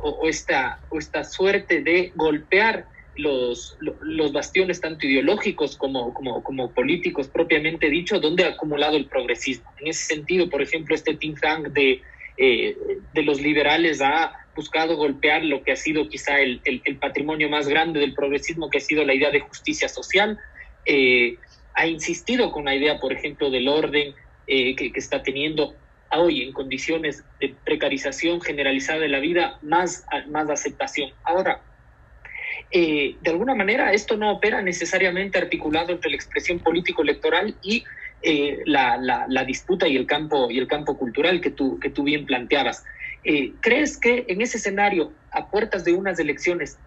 o, o, esta, o esta suerte de golpear los, los bastiones tanto ideológicos como, como, políticos propiamente dicho, donde ha acumulado el progresismo. En ese sentido, por ejemplo, este think tank de, eh, de los liberales ha buscado golpear lo que ha sido quizá el, el, el, patrimonio más grande del progresismo, que ha sido la idea de justicia social. Eh, ha insistido con la idea, por ejemplo, del orden eh, que, que está teniendo hoy en condiciones de precarización generalizada de la vida, más, más aceptación. Ahora, eh, de alguna manera esto no opera necesariamente articulado entre la expresión político-electoral y eh, la, disputa y el campo, y el campo cultural que tú, que tú bien planteabas. Eh, ¿Crees que en ese escenario, a puertas de unas elecciones,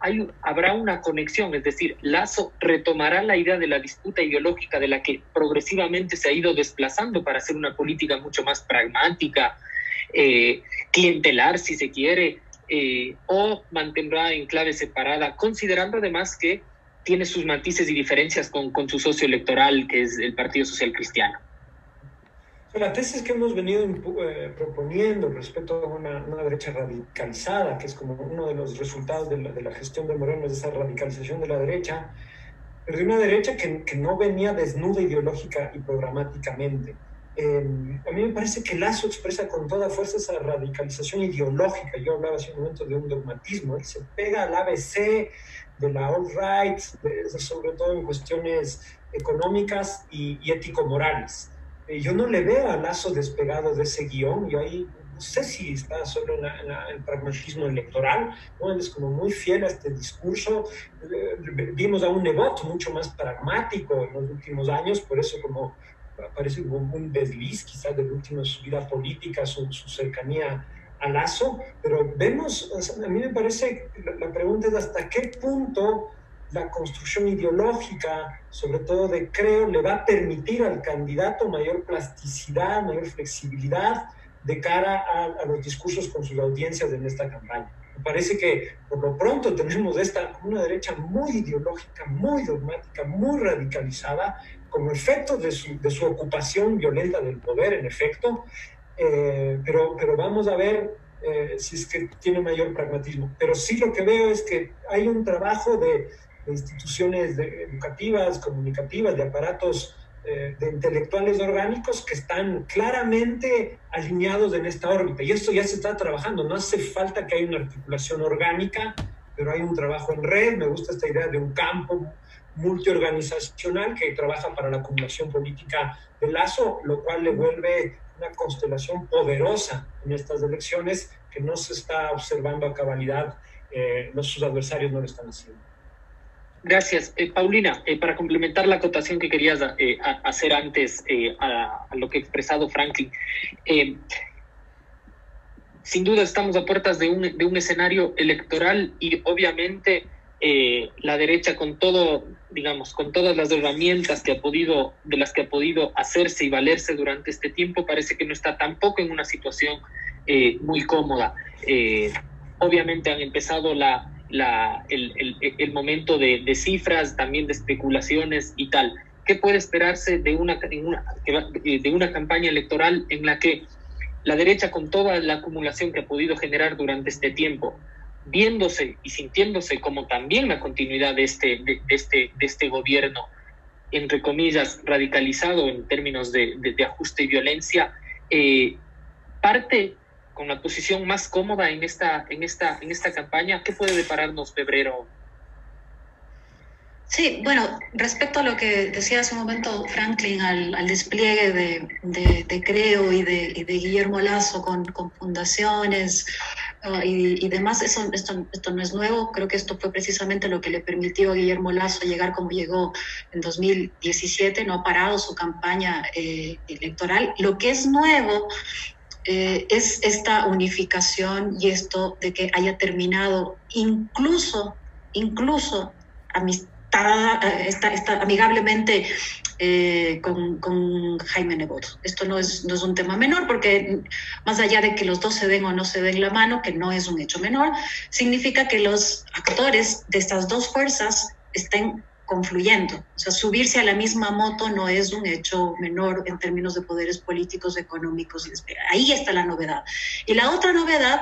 habrá una conexión? Es decir, Lazo retomará la idea de la disputa ideológica de la que progresivamente se ha ido desplazando para hacer una política mucho más pragmática, clientelar, si se quiere, eh, o mantendrá en clave separada, considerando además que tiene sus matices y diferencias con, su socio electoral, que es el Partido Social Cristiano. La tesis que hemos venido eh, proponiendo respecto a una, derecha radicalizada, que es como uno de los resultados de la, gestión de Moreno, es esa radicalización de la derecha, pero de una derecha que no venía desnuda ideológica y programáticamente, eh, a mí me parece que Lazo expresa con toda fuerza esa radicalización ideológica. Yo hablaba hace un momento de un dogmatismo. Él se pega al ABC de la alt-right, sobre todo en cuestiones económicas y, y ético-morales. Eh, yo no le veo a Lazo despegado de ese guion. Yo ahí no sé si está solo en, la, en la, el pragmatismo electoral. ¿no? Él es como muy fiel a este discurso. Eh, vimos a un Nebot mucho más pragmático en los últimos años, por eso como parece un desliz quizás del último de su vida política, su, su cercanía a Lazo, pero vemos, o sea, a mí me parece, la, la, pregunta es hasta qué punto la construcción ideológica, sobre todo de creo, le va a permitir al candidato mayor plasticidad, mayor flexibilidad de cara a, a los discursos con sus audiencias en esta campaña. Me parece que por lo pronto tenemos esta, una derecha muy ideológica, muy dogmática, muy radicalizada, como efecto de su, de su ocupación violenta del poder, en efecto, eh, pero, pero vamos a ver eh, si es que tiene mayor pragmatismo. Pero sí lo que veo es que hay un trabajo de, de instituciones de, educativas, comunicativas, de aparatos eh, de intelectuales orgánicos que están claramente alineados en esta órbita. Y esto ya se está trabajando, no hace falta que haya una articulación orgánica, pero hay un trabajo en red, me gusta esta idea de un campo multiorganizacional que trabaja para la acumulación política de Lazo, lo cual le vuelve una constelación poderosa en estas elecciones que no se está observando a cabalidad, eh, sus adversarios no lo están haciendo. Gracias. Eh, Paulina, eh, para complementar la acotación que querías eh, hacer antes a, a, lo que ha expresado Franklin, sin duda estamos a puertas de un, de un escenario electoral y obviamente la derecha con todo, digamos, con todas las herramientas que ha podido, de las que ha podido hacerse y valerse durante este tiempo, parece que no está tampoco en una situación eh, muy cómoda. Eh, obviamente han empezado la, la, el, el, el, momento de, de, cifras, también de especulaciones y tal. ¿Qué puede esperarse de una, de una campaña electoral en la que la derecha, con toda la acumulación que ha podido generar durante este tiempo, viéndose y sintiéndose como también la continuidad de este, de, este, de este gobierno, entre comillas, radicalizado en términos de, de ajuste y violencia, eh, parte con la posición más cómoda en esta, en esta, en esta campaña. ¿Qué puede depararnos febrero? Sí, bueno, respecto a lo que decía hace un momento Franklin, al, al despliegue de, Creo y de, y de Guillermo Lazo con, fundaciones, y, y, demás, eso, esto, esto no es nuevo, creo que esto fue precisamente lo que le permitió a Guillermo Lazo llegar como llegó en 2017, no ha parado su campaña eh, electoral. Lo que es nuevo eh, es esta unificación y esto de que haya terminado incluso, incluso amistad, está, está amigablemente eh, con, con, Jaime Nebot. Esto no es, no es un tema menor porque más allá de que los dos se den o no se den la mano, que no es un hecho menor, significa que los actores de estas dos fuerzas estén confluyendo. O sea, subirse a la misma moto no es un hecho menor en términos de poderes políticos, económicos. Ahí está la novedad. Y la otra novedad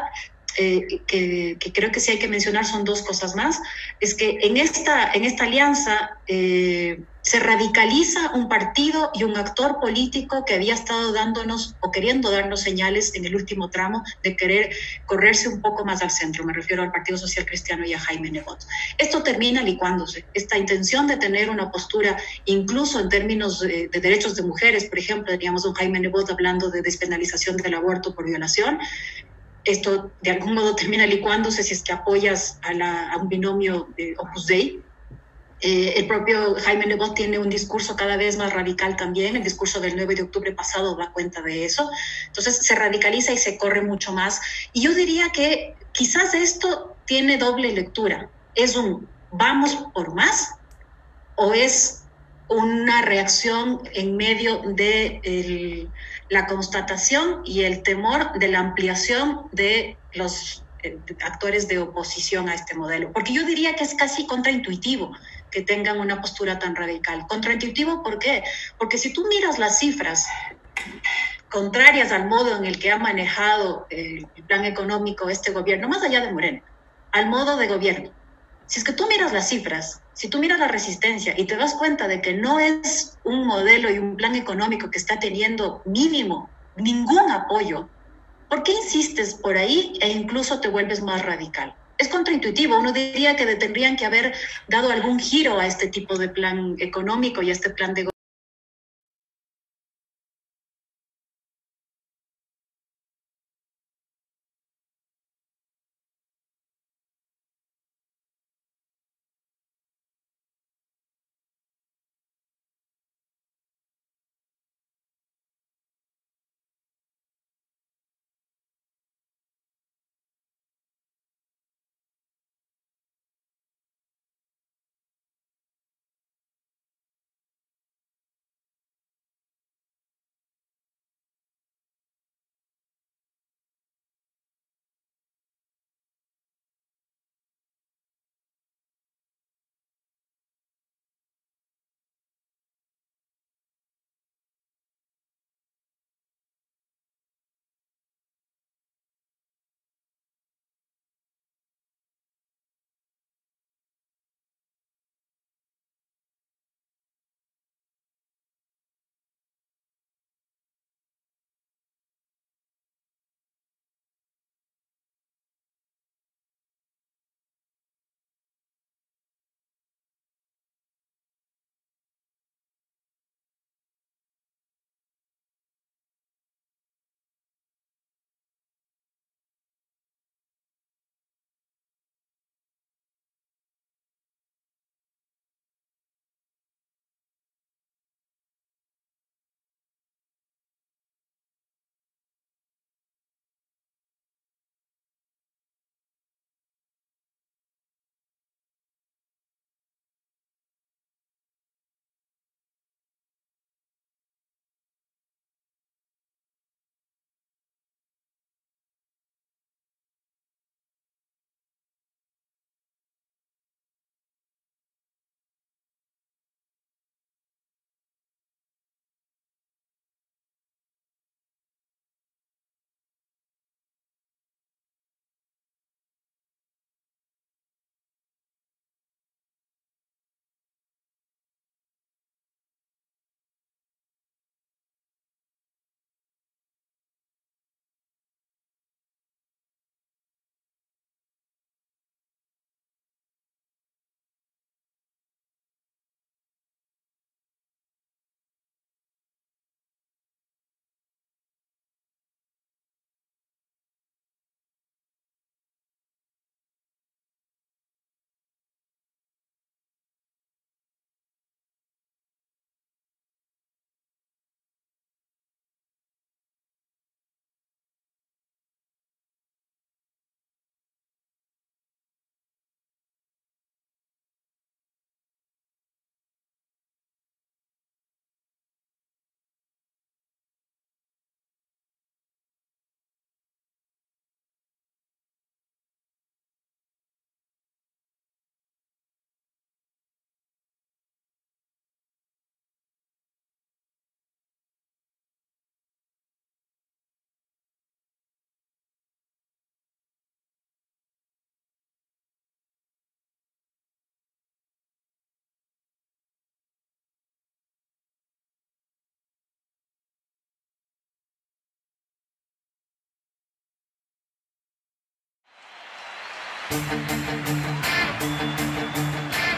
eh, que, que, creo que sí hay que mencionar son dos cosas más, es que en esta, en esta alianza eh, se radicaliza un partido y un actor político que había estado dándonos o queriendo darnos señales en el último tramo de querer correrse un poco más al centro. Me refiero al Partido Social Cristiano y a Jaime Nebot. Esto termina licuándose. Esta intención de tener una postura, incluso en términos de, de derechos de mujeres, por ejemplo, teníamos un Jaime Nebot hablando de despenalización del aborto por violación, esto de algún modo termina licuándose si es que apoyas a, un binomio de Opus Dei. Eh, el propio Jaime Nebot tiene un discurso cada vez más radical también, el discurso del 9 de octubre pasado da cuenta de eso, entonces se radicaliza y se corre mucho más. Y yo diría que quizás esto tiene doble lectura, es un vamos por más o es una reacción en medio de la constatación y el temor de la ampliación de los eh, actores de oposición a este modelo. Porque yo diría que es casi contraintuitivo que tengan una postura tan radical. Contraintuitivo, ¿por qué? Porque si tú miras las cifras contrarias al modo en el que ha manejado el plan económico este gobierno, más allá de Moreno, al modo de gobierno, si es que tú miras las cifras, si tú miras la resistencia y te das cuenta de que no es un modelo y un plan económico que está teniendo mínimo ningún apoyo, ¿por qué insistes por ahí e incluso te vuelves más radical? Es contraintuitivo, uno diría que tendrían que haber dado algún giro a este tipo de plan económico y a este plan de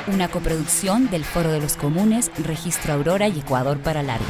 Una coproducción del Foro de los Comunes, Registro Aurora y Ecuador para Largo.